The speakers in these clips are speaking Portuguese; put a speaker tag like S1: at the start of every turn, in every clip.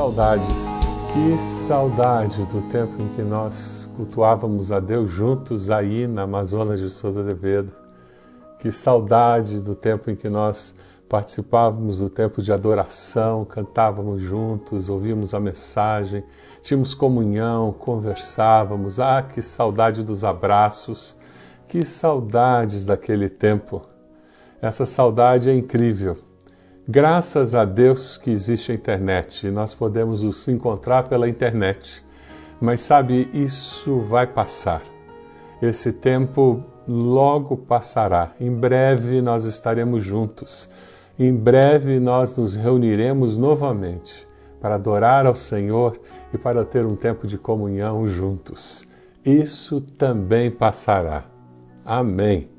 S1: saudades, que saudade do tempo em que nós cultuávamos a Deus juntos aí na Amazonas de Souza Azevedo. Que saudade do tempo em que nós participávamos do tempo de adoração, cantávamos juntos, ouvíamos a mensagem, tínhamos comunhão, conversávamos. Ah, que saudade dos abraços, que saudades daquele tempo. Essa saudade é incrível. Graças a Deus que existe a internet e nós podemos nos encontrar pela internet. Mas sabe, isso vai passar. Esse tempo logo passará. Em breve nós estaremos juntos. Em breve nós nos reuniremos novamente para adorar ao Senhor e para ter um tempo de comunhão juntos. Isso também passará. Amém.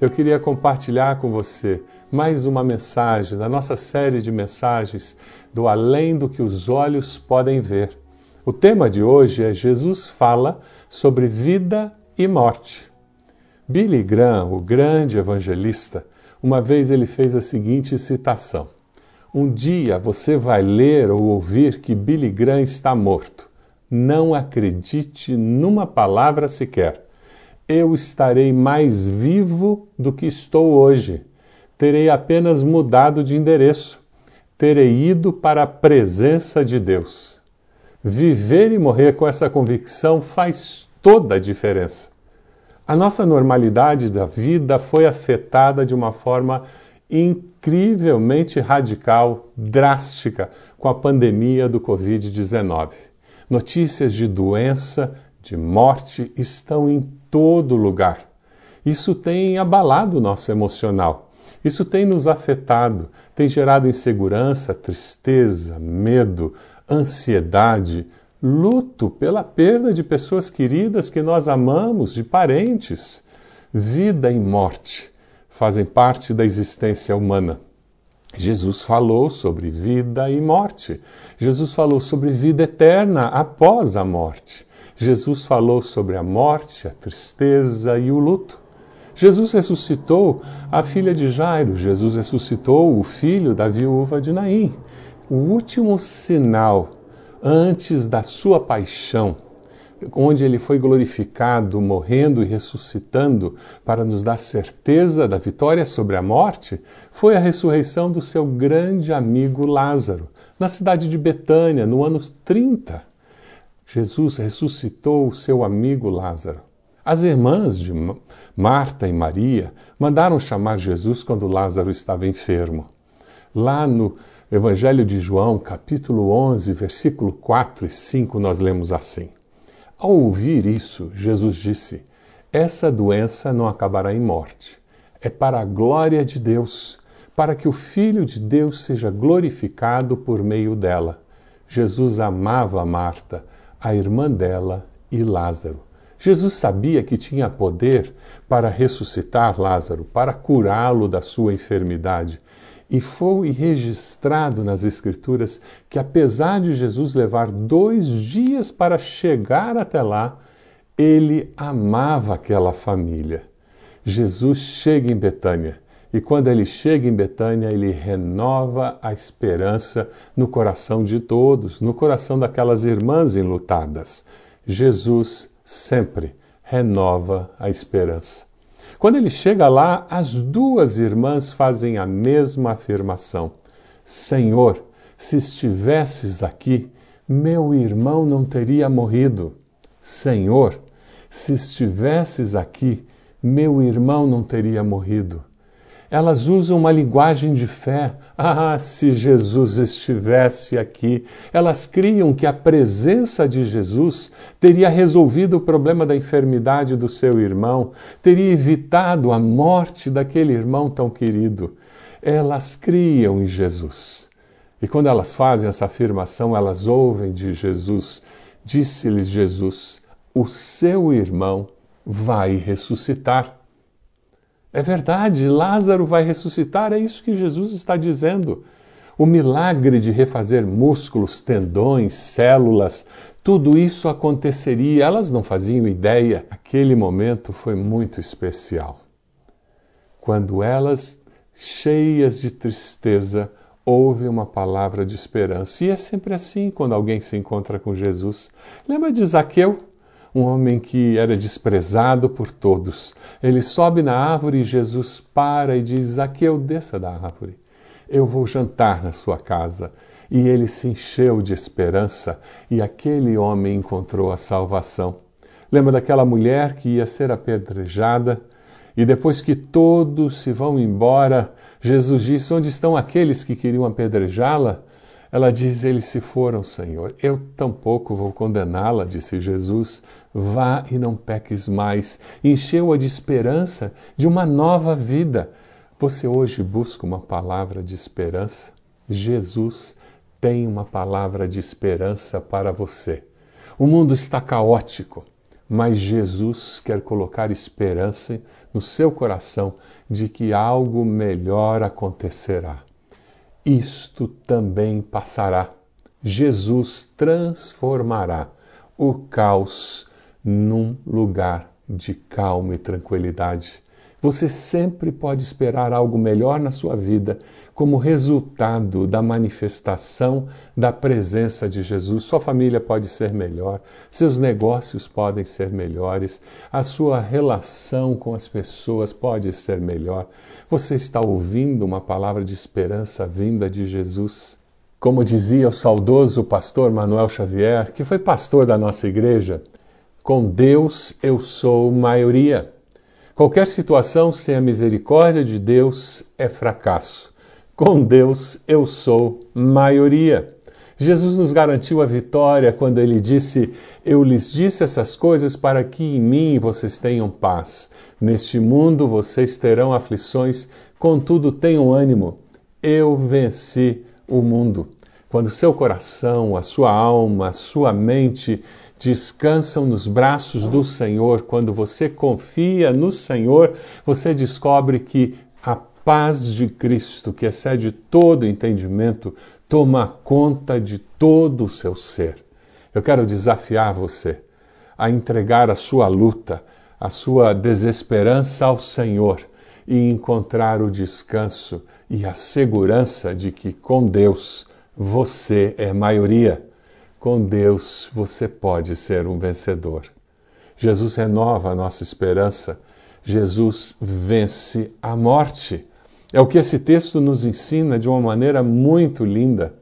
S1: Eu queria compartilhar com você mais uma mensagem da nossa série de mensagens do Além do que os olhos podem ver. O tema de hoje é Jesus fala sobre vida e morte. Billy Graham, o grande evangelista, uma vez ele fez a seguinte citação: Um dia você vai ler ou ouvir que Billy Graham está morto. Não acredite numa palavra sequer. Eu estarei mais vivo do que estou hoje terei apenas mudado de endereço, terei ido para a presença de Deus. Viver e morrer com essa convicção faz toda a diferença. A nossa normalidade da vida foi afetada de uma forma incrivelmente radical, drástica, com a pandemia do Covid-19. Notícias de doença, de morte estão em todo lugar. Isso tem abalado o nosso emocional. Isso tem nos afetado, tem gerado insegurança, tristeza, medo, ansiedade, luto pela perda de pessoas queridas que nós amamos, de parentes. Vida e morte fazem parte da existência humana. Jesus falou sobre vida e morte. Jesus falou sobre vida eterna após a morte. Jesus falou sobre a morte, a tristeza e o luto. Jesus ressuscitou a filha de Jairo, Jesus ressuscitou o filho da viúva de Naim. O último sinal antes da sua paixão, onde ele foi glorificado, morrendo e ressuscitando para nos dar certeza da vitória sobre a morte, foi a ressurreição do seu grande amigo Lázaro, na cidade de Betânia, no ano 30. Jesus ressuscitou o seu amigo Lázaro. As irmãs de Marta e Maria mandaram chamar Jesus quando Lázaro estava enfermo. Lá no Evangelho de João, capítulo 11, versículo 4 e 5, nós lemos assim: Ao ouvir isso, Jesus disse: Essa doença não acabará em morte. É para a glória de Deus, para que o Filho de Deus seja glorificado por meio dela. Jesus amava Marta, a irmã dela e Lázaro. Jesus sabia que tinha poder para ressuscitar Lázaro, para curá-lo da sua enfermidade. E foi registrado nas Escrituras que, apesar de Jesus levar dois dias para chegar até lá, ele amava aquela família. Jesus chega em Betânia e, quando ele chega em Betânia, ele renova a esperança no coração de todos, no coração daquelas irmãs enlutadas. Jesus sempre renova a esperança. Quando ele chega lá, as duas irmãs fazem a mesma afirmação: Senhor, se estivesses aqui, meu irmão não teria morrido. Senhor, se estivesses aqui, meu irmão não teria morrido. Elas usam uma linguagem de fé. Ah, se Jesus estivesse aqui! Elas criam que a presença de Jesus teria resolvido o problema da enfermidade do seu irmão, teria evitado a morte daquele irmão tão querido. Elas criam em Jesus. E quando elas fazem essa afirmação, elas ouvem de Jesus. Disse-lhes Jesus: O seu irmão vai ressuscitar. É verdade, Lázaro vai ressuscitar, é isso que Jesus está dizendo. O milagre de refazer músculos, tendões, células, tudo isso aconteceria. Elas não faziam ideia. Aquele momento foi muito especial. Quando elas, cheias de tristeza, ouve uma palavra de esperança. E é sempre assim quando alguém se encontra com Jesus. Lembra de Zaqueu? Um homem que era desprezado por todos. Ele sobe na árvore e Jesus para e diz: Zaqueu, desça da árvore. Eu vou jantar na sua casa. E ele se encheu de esperança e aquele homem encontrou a salvação. Lembra daquela mulher que ia ser apedrejada? E depois que todos se vão embora, Jesus diz: Onde estão aqueles que queriam apedrejá-la? Ela diz: Eles se foram, Senhor. Eu tampouco vou condená-la, disse Jesus. Vá e não peques mais. Encheu-a de esperança de uma nova vida. Você hoje busca uma palavra de esperança? Jesus tem uma palavra de esperança para você. O mundo está caótico mas Jesus quer colocar esperança no seu coração de que algo melhor acontecerá. Isto também passará. Jesus transformará o caos num lugar de calma e tranquilidade. Você sempre pode esperar algo melhor na sua vida como resultado da manifestação da presença de Jesus. Sua família pode ser melhor, seus negócios podem ser melhores, a sua relação com as pessoas pode ser melhor. Você está ouvindo uma palavra de esperança vinda de Jesus. Como dizia o saudoso pastor Manuel Xavier, que foi pastor da nossa igreja, com Deus eu sou maioria. Qualquer situação sem a misericórdia de Deus é fracasso. Com Deus eu sou maioria. Jesus nos garantiu a vitória quando ele disse: Eu lhes disse essas coisas para que em mim vocês tenham paz. Neste mundo vocês terão aflições, contudo tenham ânimo. Eu venci o mundo. Quando seu coração, a sua alma, a sua mente descansam nos braços do Senhor, quando você confia no Senhor, você descobre que a paz de Cristo, que excede todo entendimento, toma conta de todo o seu ser. Eu quero desafiar você a entregar a sua luta, a sua desesperança ao Senhor e encontrar o descanso e a segurança de que com Deus você é maioria. Com Deus você pode ser um vencedor. Jesus renova a nossa esperança. Jesus vence a morte. É o que esse texto nos ensina de uma maneira muito linda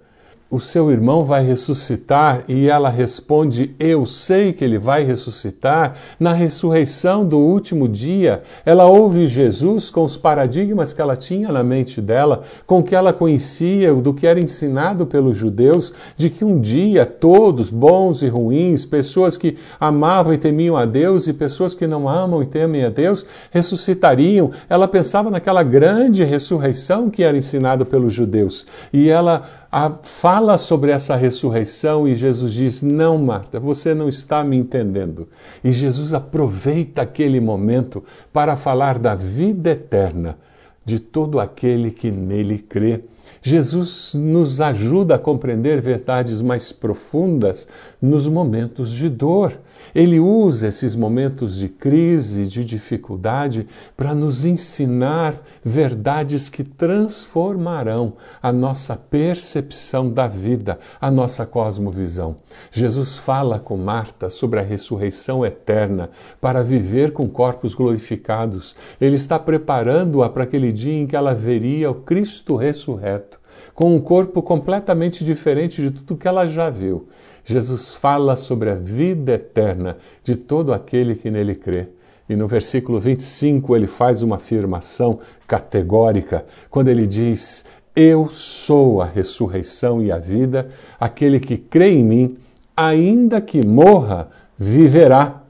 S1: o seu irmão vai ressuscitar e ela responde: Eu sei que ele vai ressuscitar. Na ressurreição do último dia, ela ouve Jesus com os paradigmas que ela tinha na mente dela, com o que ela conhecia, do que era ensinado pelos judeus, de que um dia todos, bons e ruins, pessoas que amavam e temiam a Deus e pessoas que não amam e temem a Deus, ressuscitariam. Ela pensava naquela grande ressurreição que era ensinado pelos judeus. E ela a, fala sobre essa ressurreição e Jesus diz: Não, Marta, você não está me entendendo. E Jesus aproveita aquele momento para falar da vida eterna de todo aquele que nele crê. Jesus nos ajuda a compreender verdades mais profundas nos momentos de dor. Ele usa esses momentos de crise, de dificuldade, para nos ensinar verdades que transformarão a nossa percepção da vida, a nossa cosmovisão. Jesus fala com Marta sobre a ressurreição eterna para viver com corpos glorificados. Ele está preparando-a para aquele dia em que ela veria o Cristo ressurreto, com um corpo completamente diferente de tudo que ela já viu. Jesus fala sobre a vida eterna de todo aquele que nele crê. E no versículo 25 ele faz uma afirmação categórica, quando ele diz: Eu sou a ressurreição e a vida, aquele que crê em mim, ainda que morra, viverá.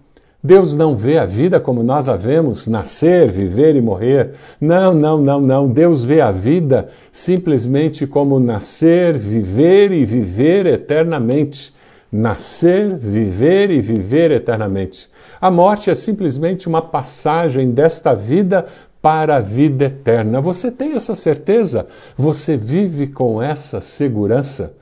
S1: Deus não vê a vida como nós a vemos, nascer, viver e morrer. Não, não, não, não. Deus vê a vida simplesmente como nascer, viver e viver eternamente nascer, viver e viver eternamente. A morte é simplesmente uma passagem desta vida para a vida eterna. Você tem essa certeza? Você vive com essa segurança?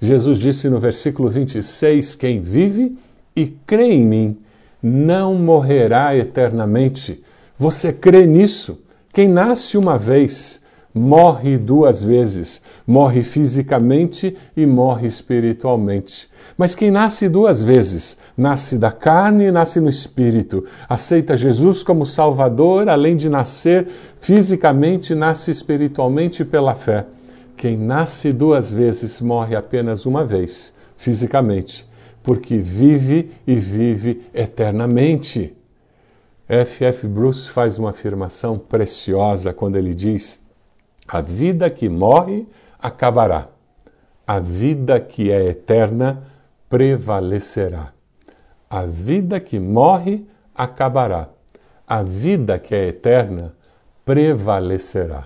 S1: Jesus disse no versículo 26: Quem vive e crê em mim não morrerá eternamente. Você crê nisso? Quem nasce uma vez morre duas vezes: morre fisicamente e morre espiritualmente. Mas quem nasce duas vezes, nasce da carne e nasce no espírito, aceita Jesus como Salvador, além de nascer fisicamente, nasce espiritualmente pela fé. Quem nasce duas vezes morre apenas uma vez, fisicamente, porque vive e vive eternamente. F. F. Bruce faz uma afirmação preciosa quando ele diz: A vida que morre acabará, a vida que é eterna prevalecerá. A vida que morre acabará, a vida que é eterna prevalecerá.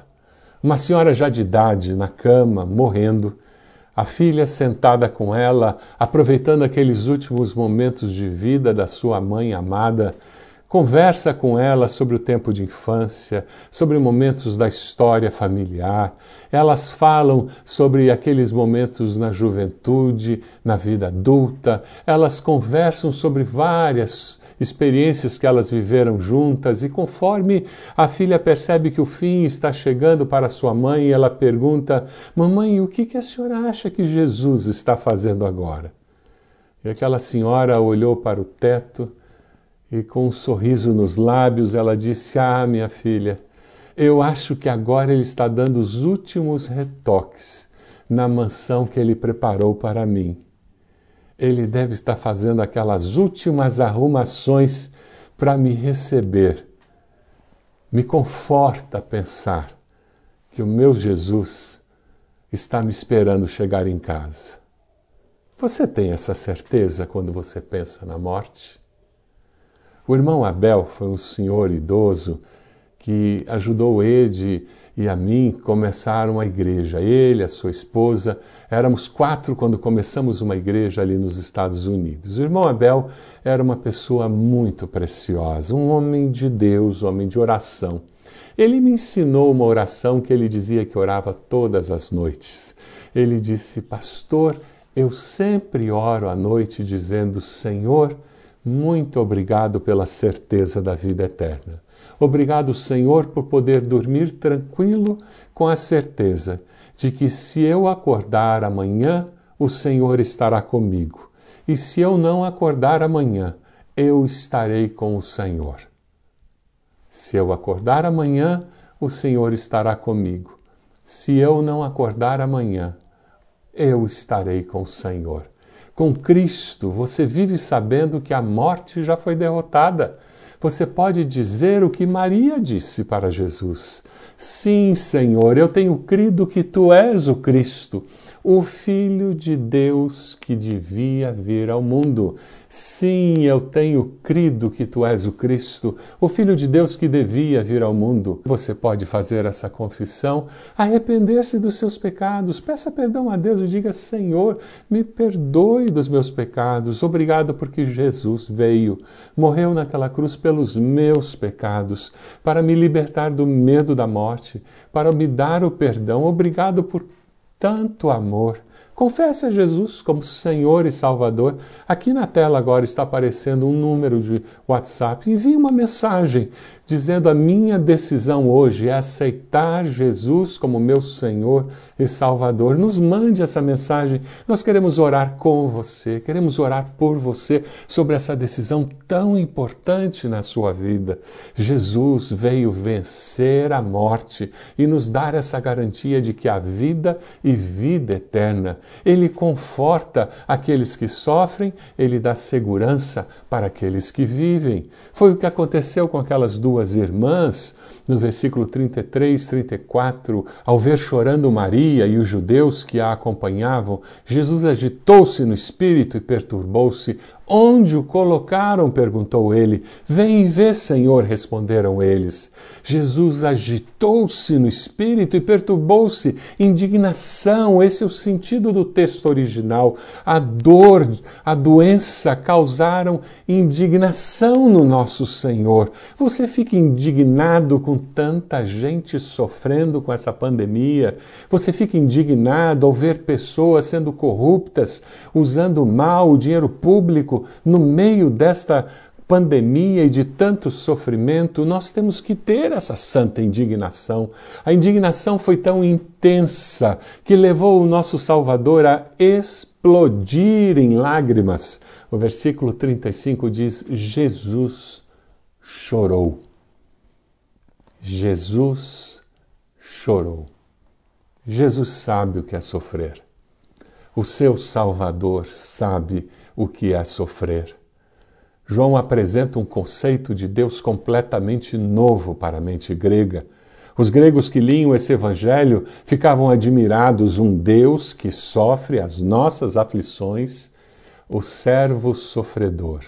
S1: Uma senhora já de idade, na cama, morrendo, a filha sentada com ela, aproveitando aqueles últimos momentos de vida da sua mãe amada, Conversa com ela sobre o tempo de infância, sobre momentos da história familiar. Elas falam sobre aqueles momentos na juventude, na vida adulta. Elas conversam sobre várias experiências que elas viveram juntas e conforme a filha percebe que o fim está chegando para sua mãe, ela pergunta: "Mamãe, o que a senhora acha que Jesus está fazendo agora?" E aquela senhora olhou para o teto e com um sorriso nos lábios ela disse: Ah, minha filha, eu acho que agora ele está dando os últimos retoques na mansão que ele preparou para mim. Ele deve estar fazendo aquelas últimas arrumações para me receber. Me conforta pensar que o meu Jesus está me esperando chegar em casa. Você tem essa certeza quando você pensa na morte? O irmão Abel foi um senhor idoso que ajudou Ed e a mim começar uma igreja. Ele, a sua esposa, éramos quatro quando começamos uma igreja ali nos Estados Unidos. O irmão Abel era uma pessoa muito preciosa, um homem de Deus, um homem de oração. Ele me ensinou uma oração que ele dizia que orava todas as noites. Ele disse: Pastor, eu sempre oro à noite dizendo: Senhor, muito obrigado pela certeza da vida eterna. Obrigado, Senhor, por poder dormir tranquilo com a certeza de que se eu acordar amanhã, o Senhor estará comigo. E se eu não acordar amanhã, eu estarei com o Senhor. Se eu acordar amanhã, o Senhor estará comigo. Se eu não acordar amanhã, eu estarei com o Senhor. Com Cristo, você vive sabendo que a morte já foi derrotada. Você pode dizer o que Maria disse para Jesus: Sim, Senhor, eu tenho crido que tu és o Cristo, o Filho de Deus que devia vir ao mundo. Sim, eu tenho crido que tu és o Cristo, o Filho de Deus que devia vir ao mundo. Você pode fazer essa confissão, arrepender-se dos seus pecados, peça perdão a Deus e diga: Senhor, me perdoe dos meus pecados. Obrigado porque Jesus veio, morreu naquela cruz pelos meus pecados, para me libertar do medo da morte, para me dar o perdão. Obrigado por tanto amor. Confesse a Jesus como Senhor e Salvador. Aqui na tela agora está aparecendo um número de WhatsApp. Envie uma mensagem dizendo: A minha decisão hoje é aceitar Jesus como meu Senhor e Salvador. Nos mande essa mensagem. Nós queremos orar com você, queremos orar por você sobre essa decisão tão importante na sua vida. Jesus veio vencer a morte e nos dar essa garantia de que há vida e vida eterna. Ele conforta aqueles que sofrem, ele dá segurança para aqueles que vivem. Foi o que aconteceu com aquelas duas irmãs, no versículo 33, 34, ao ver chorando Maria e os judeus que a acompanhavam, Jesus agitou-se no espírito e perturbou-se. Onde o colocaram? perguntou ele. Vem e vê, Senhor, responderam eles. Jesus agitou-se no espírito e perturbou-se. Indignação, esse é o sentido do texto original. A dor, a doença causaram indignação no nosso Senhor. Você fica indignado com tanta gente sofrendo com essa pandemia. Você fica indignado ao ver pessoas sendo corruptas, usando mal o dinheiro público no meio desta pandemia e de tanto sofrimento, nós temos que ter essa santa indignação. A indignação foi tão intensa que levou o nosso Salvador a explodir em lágrimas. O versículo 35 diz: Jesus chorou. Jesus chorou. Jesus sabe o que é sofrer. O seu Salvador sabe o que é sofrer. João apresenta um conceito de Deus completamente novo para a mente grega. Os gregos que liam esse evangelho ficavam admirados um Deus que sofre as nossas aflições, o servo sofredor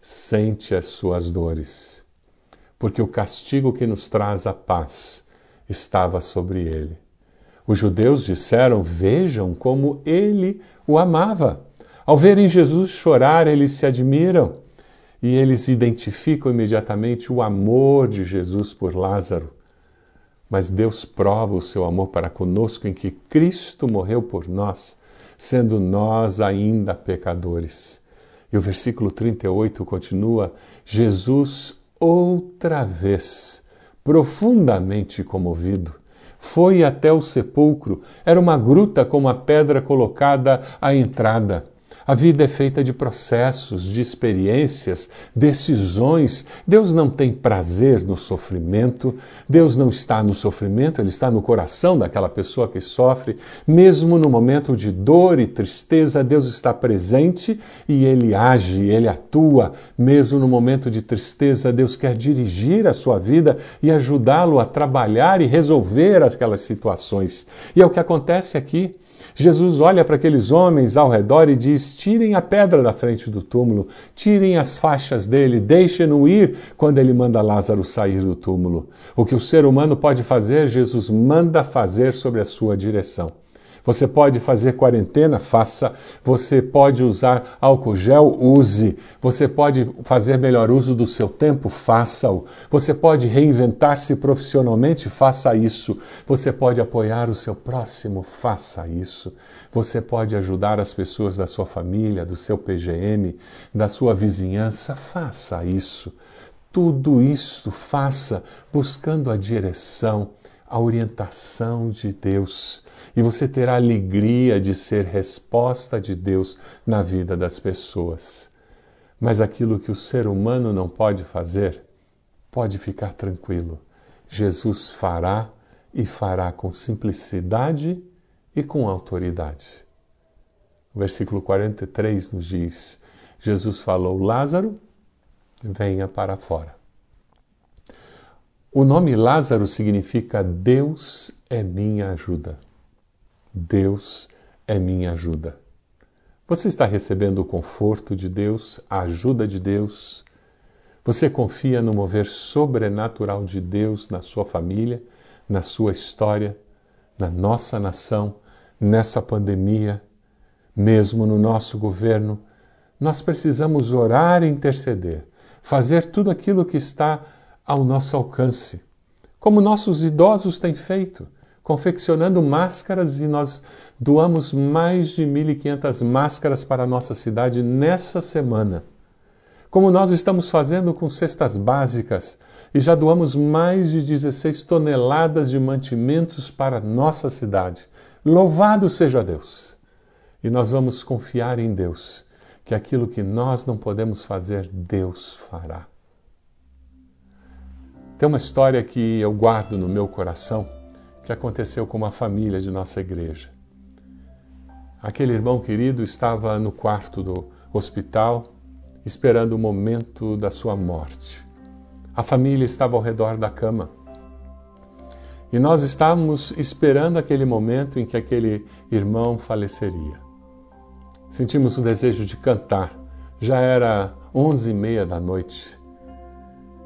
S1: sente as suas dores, porque o castigo que nos traz a paz estava sobre ele. Os judeus disseram: Vejam como ele o amava. Ao verem Jesus chorar, eles se admiram e eles identificam imediatamente o amor de Jesus por Lázaro. Mas Deus prova o seu amor para conosco em que Cristo morreu por nós, sendo nós ainda pecadores. E o versículo 38 continua: Jesus, outra vez, profundamente comovido, foi até o sepulcro. Era uma gruta com uma pedra colocada à entrada. A vida é feita de processos, de experiências, decisões. Deus não tem prazer no sofrimento, Deus não está no sofrimento, Ele está no coração daquela pessoa que sofre. Mesmo no momento de dor e tristeza, Deus está presente e Ele age, Ele atua. Mesmo no momento de tristeza, Deus quer dirigir a sua vida e ajudá-lo a trabalhar e resolver aquelas situações. E é o que acontece aqui. Jesus olha para aqueles homens ao redor e diz: tirem a pedra da frente do túmulo, tirem as faixas dele, deixem-no ir quando ele manda Lázaro sair do túmulo. O que o ser humano pode fazer, Jesus manda fazer sobre a sua direção. Você pode fazer quarentena? Faça. Você pode usar álcool gel? Use. Você pode fazer melhor uso do seu tempo? Faça-o. Você pode reinventar-se profissionalmente? Faça isso. Você pode apoiar o seu próximo? Faça isso. Você pode ajudar as pessoas da sua família, do seu PGM, da sua vizinhança? Faça isso. Tudo isso faça buscando a direção, a orientação de Deus e você terá alegria de ser resposta de Deus na vida das pessoas. Mas aquilo que o ser humano não pode fazer, pode ficar tranquilo. Jesus fará e fará com simplicidade e com autoridade. O versículo 43 nos diz: Jesus falou: Lázaro, venha para fora. O nome Lázaro significa Deus é minha ajuda. Deus é minha ajuda. Você está recebendo o conforto de Deus, a ajuda de Deus? Você confia no mover sobrenatural de Deus na sua família, na sua história, na nossa nação, nessa pandemia, mesmo no nosso governo? Nós precisamos orar e interceder, fazer tudo aquilo que está ao nosso alcance, como nossos idosos têm feito confeccionando máscaras e nós doamos mais de 1.500 máscaras para a nossa cidade nessa semana. Como nós estamos fazendo com cestas básicas e já doamos mais de 16 toneladas de mantimentos para a nossa cidade. Louvado seja Deus! E nós vamos confiar em Deus, que aquilo que nós não podemos fazer, Deus fará. Tem uma história que eu guardo no meu coração que aconteceu com uma família de nossa igreja. Aquele irmão querido estava no quarto do hospital, esperando o momento da sua morte. A família estava ao redor da cama. E nós estávamos esperando aquele momento em que aquele irmão faleceria. Sentimos o desejo de cantar. Já era onze e meia da noite.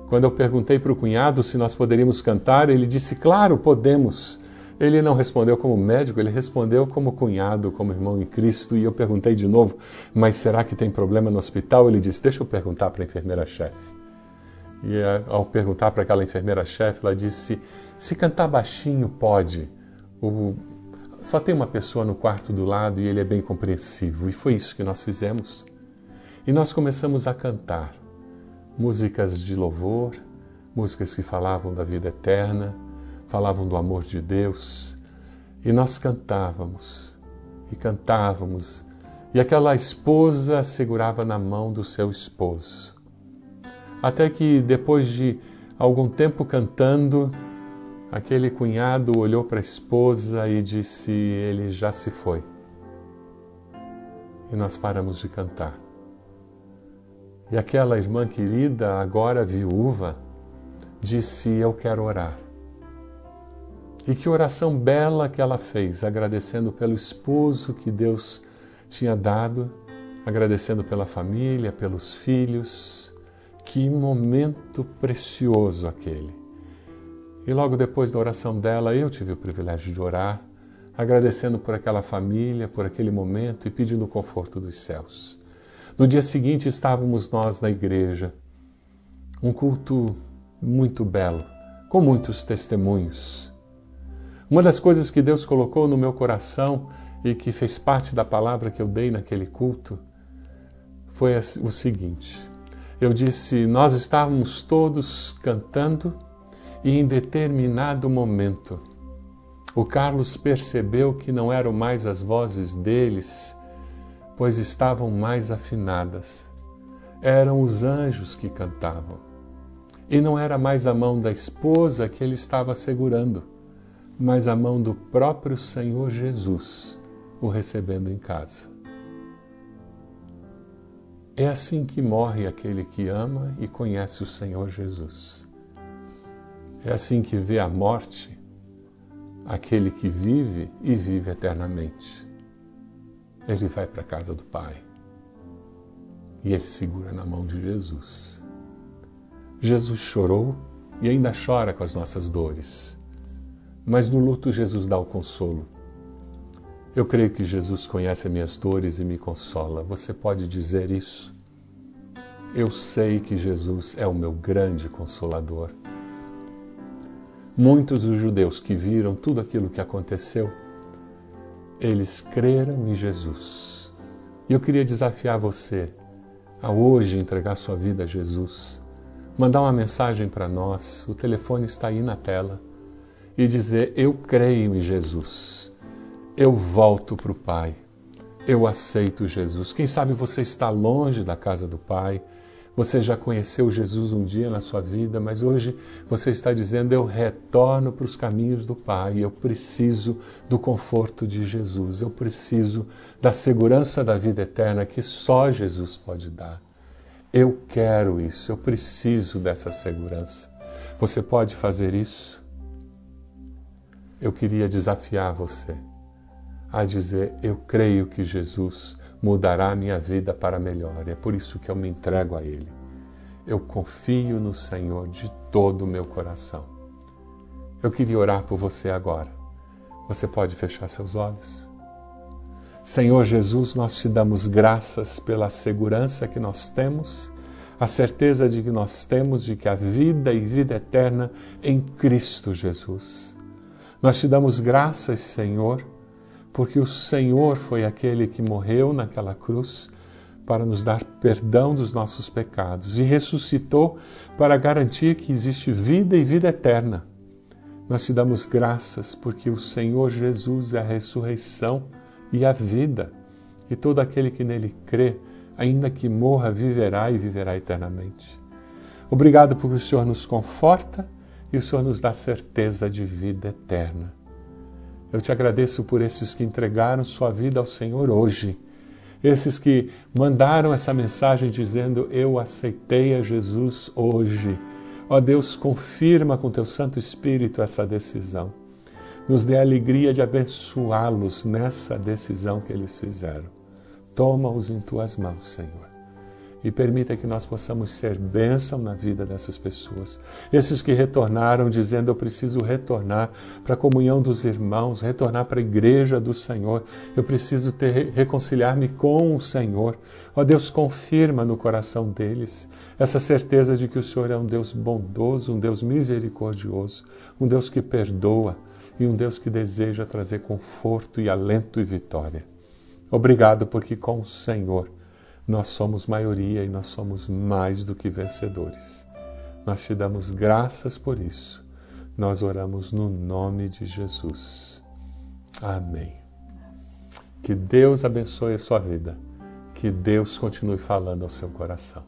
S1: Quando eu perguntei para o cunhado se nós poderíamos cantar, ele disse: Claro, podemos. Ele não respondeu como médico, ele respondeu como cunhado, como irmão em Cristo. E eu perguntei de novo: Mas será que tem problema no hospital? Ele disse: Deixa eu perguntar para a enfermeira-chefe. E eh, ao perguntar para aquela enfermeira-chefe, ela disse: Se cantar baixinho, pode. O... Só tem uma pessoa no quarto do lado e ele é bem compreensivo. E foi isso que nós fizemos. E nós começamos a cantar músicas de louvor, músicas que falavam da vida eterna, falavam do amor de Deus, e nós cantávamos, e cantávamos, e aquela esposa segurava na mão do seu esposo. Até que depois de algum tempo cantando, aquele cunhado olhou para a esposa e disse: Ele já se foi. E nós paramos de cantar. E aquela irmã querida, agora viúva, disse: Eu quero orar. E que oração bela que ela fez, agradecendo pelo esposo que Deus tinha dado, agradecendo pela família, pelos filhos. Que momento precioso aquele. E logo depois da oração dela, eu tive o privilégio de orar, agradecendo por aquela família, por aquele momento e pedindo o conforto dos céus. No dia seguinte estávamos nós na igreja, um culto muito belo, com muitos testemunhos. Uma das coisas que Deus colocou no meu coração e que fez parte da palavra que eu dei naquele culto foi o seguinte: eu disse, nós estávamos todos cantando e em determinado momento o Carlos percebeu que não eram mais as vozes deles pois estavam mais afinadas. Eram os anjos que cantavam. E não era mais a mão da esposa que ele estava segurando, mas a mão do próprio Senhor Jesus, o recebendo em casa. É assim que morre aquele que ama e conhece o Senhor Jesus. É assim que vê a morte aquele que vive e vive eternamente ele vai para a casa do Pai e ele segura na mão de Jesus. Jesus chorou e ainda chora com as nossas dores, mas no luto Jesus dá o consolo. Eu creio que Jesus conhece as minhas dores e me consola. Você pode dizer isso? Eu sei que Jesus é o meu grande consolador. Muitos dos judeus que viram tudo aquilo que aconteceu eles creram em Jesus. E eu queria desafiar você a hoje entregar sua vida a Jesus, mandar uma mensagem para nós, o telefone está aí na tela, e dizer: Eu creio em Jesus, eu volto para o Pai, eu aceito Jesus. Quem sabe você está longe da casa do Pai você já conheceu Jesus um dia na sua vida, mas hoje você está dizendo: Eu retorno para os caminhos do Pai, eu preciso do conforto de Jesus, eu preciso da segurança da vida eterna que só Jesus pode dar. Eu quero isso, eu preciso dessa segurança. Você pode fazer isso? Eu queria desafiar você a dizer: Eu creio que Jesus mudará a minha vida para melhor. É por isso que eu me entrego a Ele. Eu confio no Senhor de todo o meu coração. Eu queria orar por você agora. Você pode fechar seus olhos? Senhor Jesus, nós te damos graças pela segurança que nós temos, a certeza de que nós temos de que a vida e vida eterna em Cristo Jesus. Nós te damos graças, Senhor, porque o Senhor foi aquele que morreu naquela cruz para nos dar perdão dos nossos pecados e ressuscitou para garantir que existe vida e vida eterna. Nós te damos graças porque o Senhor Jesus é a ressurreição e a vida, e todo aquele que nele crê, ainda que morra, viverá e viverá eternamente. Obrigado porque o Senhor nos conforta e o Senhor nos dá certeza de vida eterna. Eu te agradeço por esses que entregaram sua vida ao Senhor hoje, esses que mandaram essa mensagem dizendo: Eu aceitei a Jesus hoje. Ó Deus, confirma com teu Santo Espírito essa decisão. Nos dê a alegria de abençoá-los nessa decisão que eles fizeram. Toma-os em tuas mãos, Senhor e permita que nós possamos ser bênção na vida dessas pessoas. Esses que retornaram dizendo: Eu preciso retornar para a comunhão dos irmãos, retornar para a igreja do Senhor, eu preciso ter, reconciliar-me com o Senhor. Ó Deus, confirma no coração deles essa certeza de que o Senhor é um Deus bondoso, um Deus misericordioso, um Deus que perdoa e um Deus que deseja trazer conforto e alento e vitória. Obrigado, porque com o Senhor Nós somos maioria e nós somos mais do que vencedores. Nós te damos graças por isso. Nós oramos no nome de Jesus. Amém. Que Deus abençoe a sua vida. Que Deus continue falando ao seu coração.